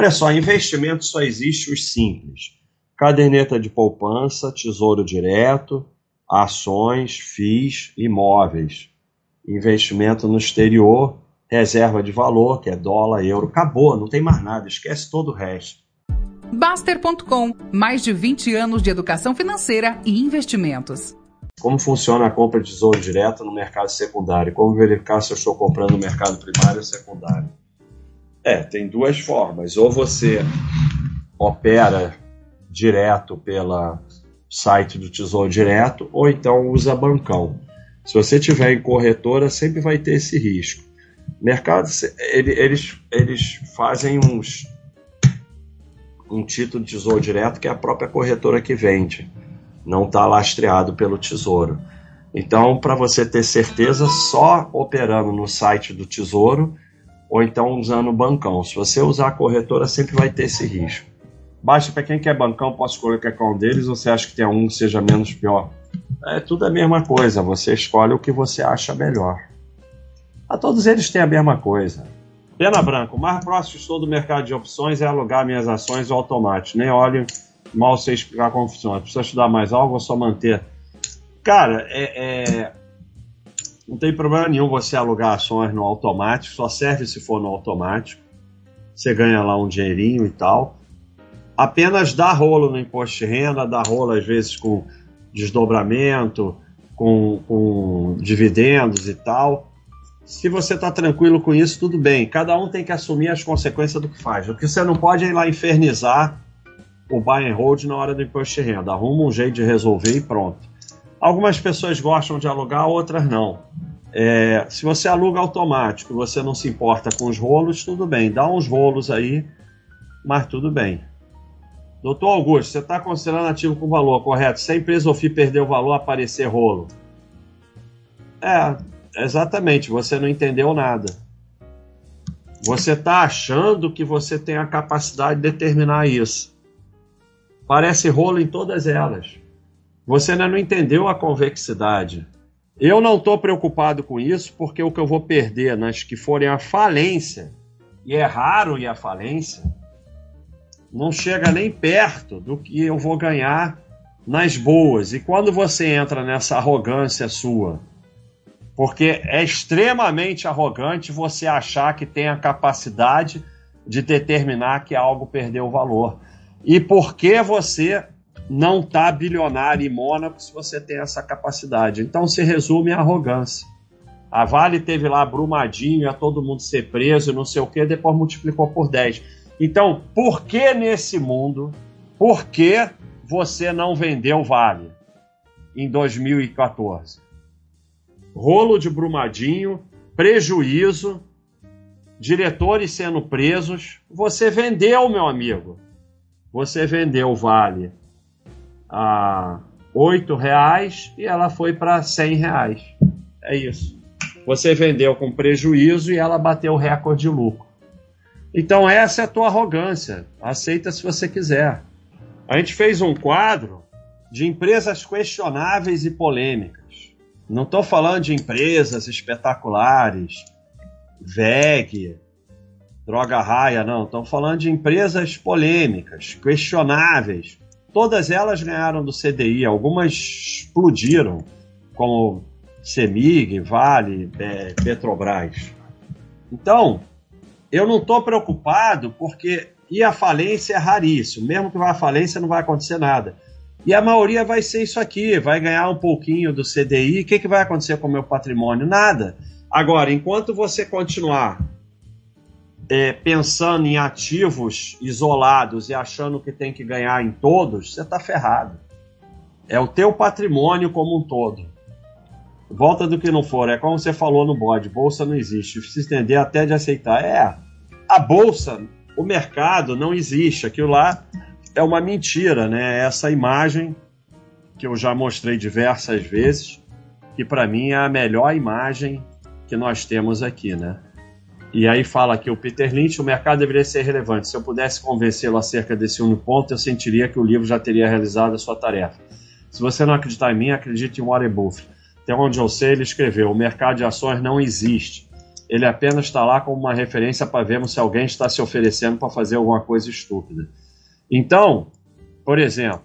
Olha só, investimento só existe os simples. Caderneta de poupança, tesouro direto, ações, FIIs, imóveis. Investimento no exterior, reserva de valor, que é dólar, euro. Acabou, não tem mais nada, esquece todo o resto. Baster.com mais de 20 anos de educação financeira e investimentos. Como funciona a compra de tesouro direto no mercado secundário? Como verificar se eu estou comprando no mercado primário ou secundário? É, tem duas formas. Ou você opera direto pela site do Tesouro Direto, ou então usa bancão. Se você tiver em corretora, sempre vai ter esse risco. Mercado, eles, eles fazem uns um título de Tesouro Direto que é a própria corretora que vende, não está lastreado pelo Tesouro. Então, para você ter certeza, só operando no site do Tesouro ou então usando o bancão. Se você usar a corretora, sempre vai ter esse risco. Baixa para quem quer bancão, posso escolher qualquer um deles, ou você acha que tem um que seja menos pior? É tudo a mesma coisa, você escolhe o que você acha melhor. A todos eles tem a mesma coisa. Pena branca, o mais próximo estou do mercado de opções é alugar minhas ações automático. Nem olho, mal sei explicar como funciona. Precisa estudar mais algo ou só manter? Cara, é, é, não tem problema nenhum você alugar ações no automático, só serve se for no automático. Você ganha lá um dinheirinho e tal apenas dá rolo no imposto de renda, dá rolo às vezes com desdobramento, com, com dividendos e tal. Se você está tranquilo com isso, tudo bem. Cada um tem que assumir as consequências do que faz. O que você não pode é ir lá infernizar o buy and hold na hora do imposto de renda. Arruma um jeito de resolver e pronto. Algumas pessoas gostam de alugar, outras não. É, se você aluga automático, você não se importa com os rolos, tudo bem. Dá uns rolos aí, mas tudo bem. Doutor Augusto, você está considerando ativo com valor, correto? Se a empresa ou FI perder o valor, aparecer rolo. É, exatamente, você não entendeu nada. Você está achando que você tem a capacidade de determinar isso. Parece rolo em todas elas. Você ainda não entendeu a convexidade. Eu não estou preocupado com isso, porque o que eu vou perder nas que forem a falência, e é raro ir à falência, não chega nem perto do que eu vou ganhar nas boas. E quando você entra nessa arrogância sua, porque é extremamente arrogante você achar que tem a capacidade de determinar que algo perdeu valor. E por que você não está bilionário em Mônaco se você tem essa capacidade? Então se resume a arrogância. A Vale teve lá Brumadinho, ia todo mundo ser preso, não sei o que, depois multiplicou por 10 então, por que nesse mundo, por que você não vendeu Vale em 2014? Rolo de Brumadinho, prejuízo, diretores sendo presos. Você vendeu, meu amigo. Você vendeu Vale a oito reais e ela foi para cem reais. É isso. Você vendeu com prejuízo e ela bateu o recorde de lucro. Então essa é a tua arrogância. Aceita se você quiser. A gente fez um quadro de empresas questionáveis e polêmicas. Não estou falando de empresas espetaculares, VEG, Droga Raia, não. Estou falando de empresas polêmicas, questionáveis. Todas elas ganharam do CDI, algumas explodiram, como Semig, Vale, Petrobras. Então, eu não estou preocupado porque ir à falência é raríssimo. Mesmo que vá à falência, não vai acontecer nada. E a maioria vai ser isso aqui, vai ganhar um pouquinho do CDI. O que, que vai acontecer com o meu patrimônio? Nada. Agora, enquanto você continuar é, pensando em ativos isolados e achando que tem que ganhar em todos, você está ferrado. É o teu patrimônio como um todo. Volta do que não for, é como você falou no bode, bolsa não existe. Se estender até de aceitar. É, a bolsa, o mercado não existe. Aquilo lá é uma mentira, né? Essa imagem que eu já mostrei diversas vezes, que para mim é a melhor imagem que nós temos aqui, né? E aí fala que o Peter Lynch, o mercado deveria ser relevante. Se eu pudesse convencê-lo acerca desse único ponto, eu sentiria que o livro já teria realizado a sua tarefa. Se você não acreditar em mim, acredite em Warren Buffett. Até onde eu sei, ele escreveu: o mercado de ações não existe. ele apenas está lá como uma referência para vermos se alguém está se oferecendo para fazer alguma coisa estúpida. Então, por exemplo,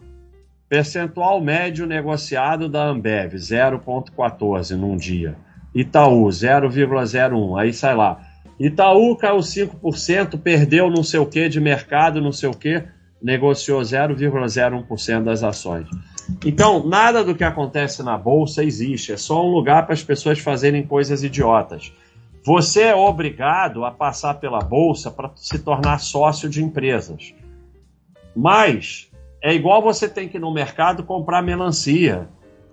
percentual médio negociado da Ambev, 0,14 num dia. Itaú, 0,01. Aí sai lá. Itaú caiu 5%, perdeu não sei o que de mercado, não sei o que, negociou 0,01% das ações. Então, nada do que acontece na bolsa existe, é só um lugar para as pessoas fazerem coisas idiotas. Você é obrigado a passar pela bolsa para se tornar sócio de empresas. Mas é igual você tem que ir no mercado comprar melancia.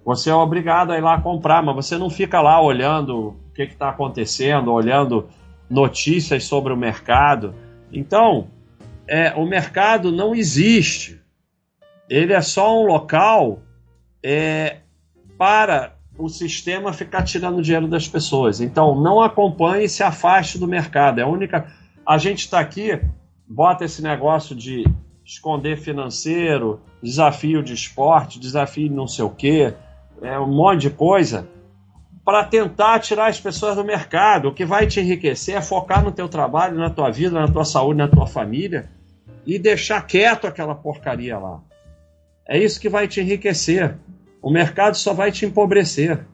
Você é obrigado a ir lá comprar, mas você não fica lá olhando o que está acontecendo, olhando notícias sobre o mercado. Então, é, o mercado não existe. Ele é só um local é, para o sistema ficar tirando dinheiro das pessoas. Então, não acompanhe e se afaste do mercado. É a única. A gente está aqui, bota esse negócio de esconder financeiro, desafio de esporte, desafio de não sei o quê, é, um monte de coisa, para tentar tirar as pessoas do mercado. O que vai te enriquecer é focar no teu trabalho, na tua vida, na tua saúde, na tua família e deixar quieto aquela porcaria lá. É isso que vai te enriquecer. O mercado só vai te empobrecer.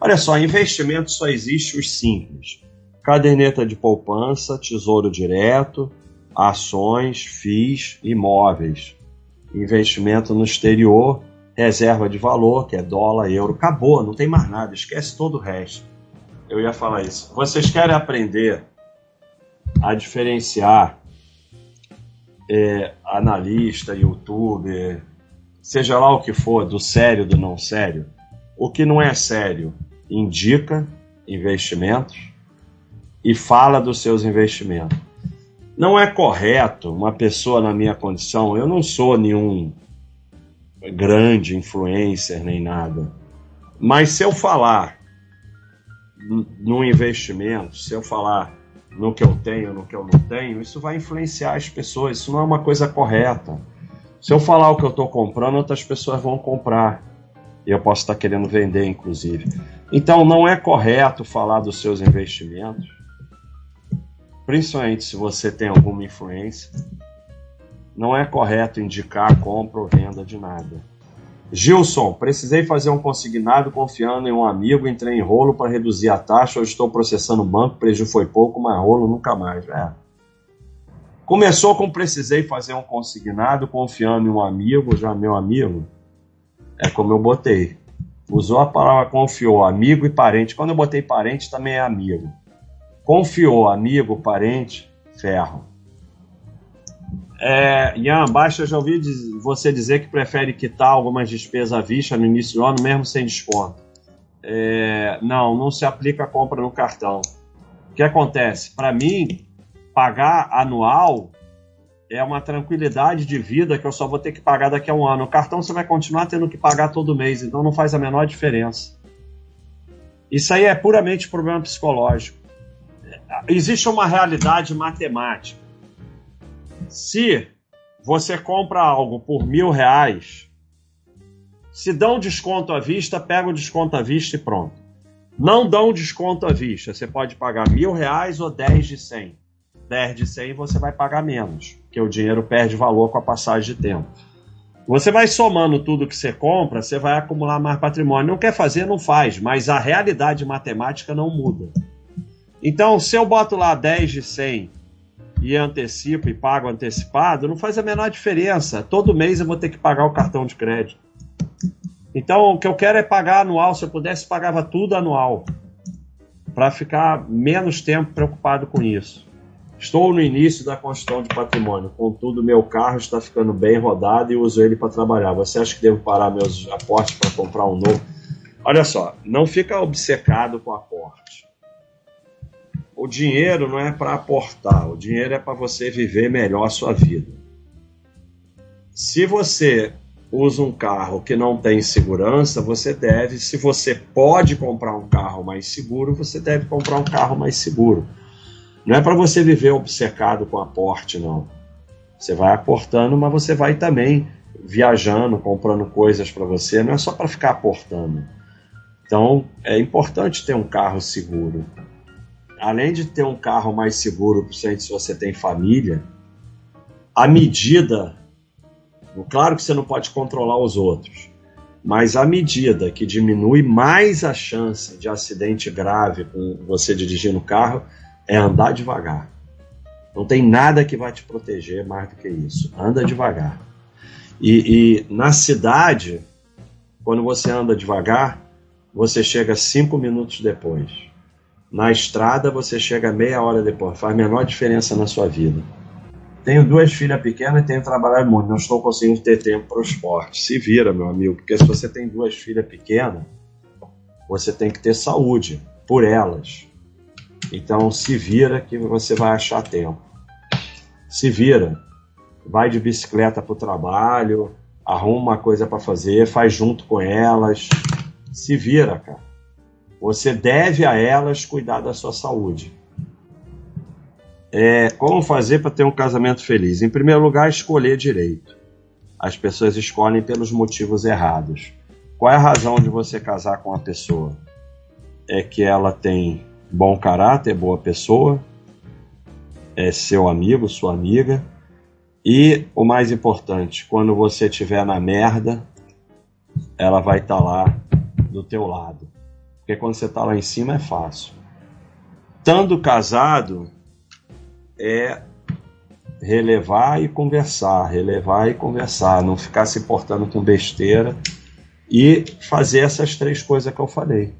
Olha só, investimento só existe os simples. Caderneta de poupança, tesouro direto, ações, FIIs, imóveis. Investimento no exterior, reserva de valor, que é dólar, euro. Acabou, não tem mais nada, esquece todo o resto. Eu ia falar isso. Vocês querem aprender a diferenciar é, analista, youtuber, seja lá o que for, do sério do não sério? O que não é sério indica investimentos e fala dos seus investimentos. Não é correto uma pessoa na minha condição, eu não sou nenhum grande influencer nem nada, mas se eu falar no investimento, se eu falar no que eu tenho, no que eu não tenho, isso vai influenciar as pessoas, isso não é uma coisa correta. Se eu falar o que eu estou comprando, outras pessoas vão comprar. E eu posso estar querendo vender, inclusive. Então, não é correto falar dos seus investimentos principalmente se você tem alguma influência, não é correto indicar compra ou venda de nada. Gilson, precisei fazer um consignado confiando em um amigo, entrei em rolo para reduzir a taxa, hoje estou processando o banco, prejuízo foi pouco, mas rolo nunca mais. É. Começou com precisei fazer um consignado confiando em um amigo, já meu amigo, é como eu botei. Usou a palavra confiou, amigo e parente. Quando eu botei parente, também é amigo. Confiou, amigo, parente, ferro. É, Ian, eu já ouvi você dizer que prefere quitar algumas despesas à vista no início do ano, mesmo sem desconto. É, não, não se aplica a compra no cartão. O que acontece? Para mim, pagar anual é uma tranquilidade de vida que eu só vou ter que pagar daqui a um ano. O cartão você vai continuar tendo que pagar todo mês, então não faz a menor diferença. Isso aí é puramente problema psicológico existe uma realidade matemática. Se você compra algo por mil reais, se dão desconto à vista, pega o desconto à vista e pronto. Não dão desconto à vista, você pode pagar mil reais ou dez de cem. Dez de cem você vai pagar menos, porque o dinheiro perde valor com a passagem de tempo. Você vai somando tudo que você compra, você vai acumular mais patrimônio. Não quer fazer, não faz, mas a realidade matemática não muda. Então, se eu boto lá 10 de 100 e antecipo e pago antecipado, não faz a menor diferença. Todo mês eu vou ter que pagar o cartão de crédito. Então, o que eu quero é pagar anual. Se eu pudesse, pagava tudo anual. Para ficar menos tempo preocupado com isso. Estou no início da construção de patrimônio, contudo, meu carro está ficando bem rodado e uso ele para trabalhar. Você acha que devo parar meus aportes para comprar um novo? Olha só, não fica obcecado com aporte o dinheiro não é para aportar, o dinheiro é para você viver melhor a sua vida. Se você usa um carro que não tem segurança, você deve, se você pode comprar um carro mais seguro, você deve comprar um carro mais seguro. Não é para você viver obcecado com aporte, não. Você vai aportando, mas você vai também viajando, comprando coisas para você, não é só para ficar aportando. Então, é importante ter um carro seguro além de ter um carro mais seguro, principalmente se você tem família, a medida, claro que você não pode controlar os outros, mas a medida que diminui mais a chance de acidente grave com você dirigindo o carro é andar devagar. Não tem nada que vai te proteger mais do que isso. Anda devagar. E, e na cidade, quando você anda devagar, você chega cinco minutos depois. Na estrada, você chega meia hora depois. Faz menor diferença na sua vida. Tenho duas filhas pequenas e tenho trabalhado muito. Não estou conseguindo ter tempo para o esporte. Se vira, meu amigo, porque se você tem duas filhas pequenas, você tem que ter saúde por elas. Então, se vira que você vai achar tempo. Se vira. Vai de bicicleta para o trabalho, arruma uma coisa para fazer, faz junto com elas. Se vira, cara. Você deve a elas cuidar da sua saúde. É, como fazer para ter um casamento feliz? Em primeiro lugar, escolher direito. As pessoas escolhem pelos motivos errados. Qual é a razão de você casar com uma pessoa? É que ela tem bom caráter, boa pessoa, é seu amigo, sua amiga. E o mais importante, quando você estiver na merda, ela vai estar tá lá do teu lado. Porque quando você está lá em cima é fácil. Estando casado é relevar e conversar, relevar e conversar, não ficar se portando com besteira e fazer essas três coisas que eu falei.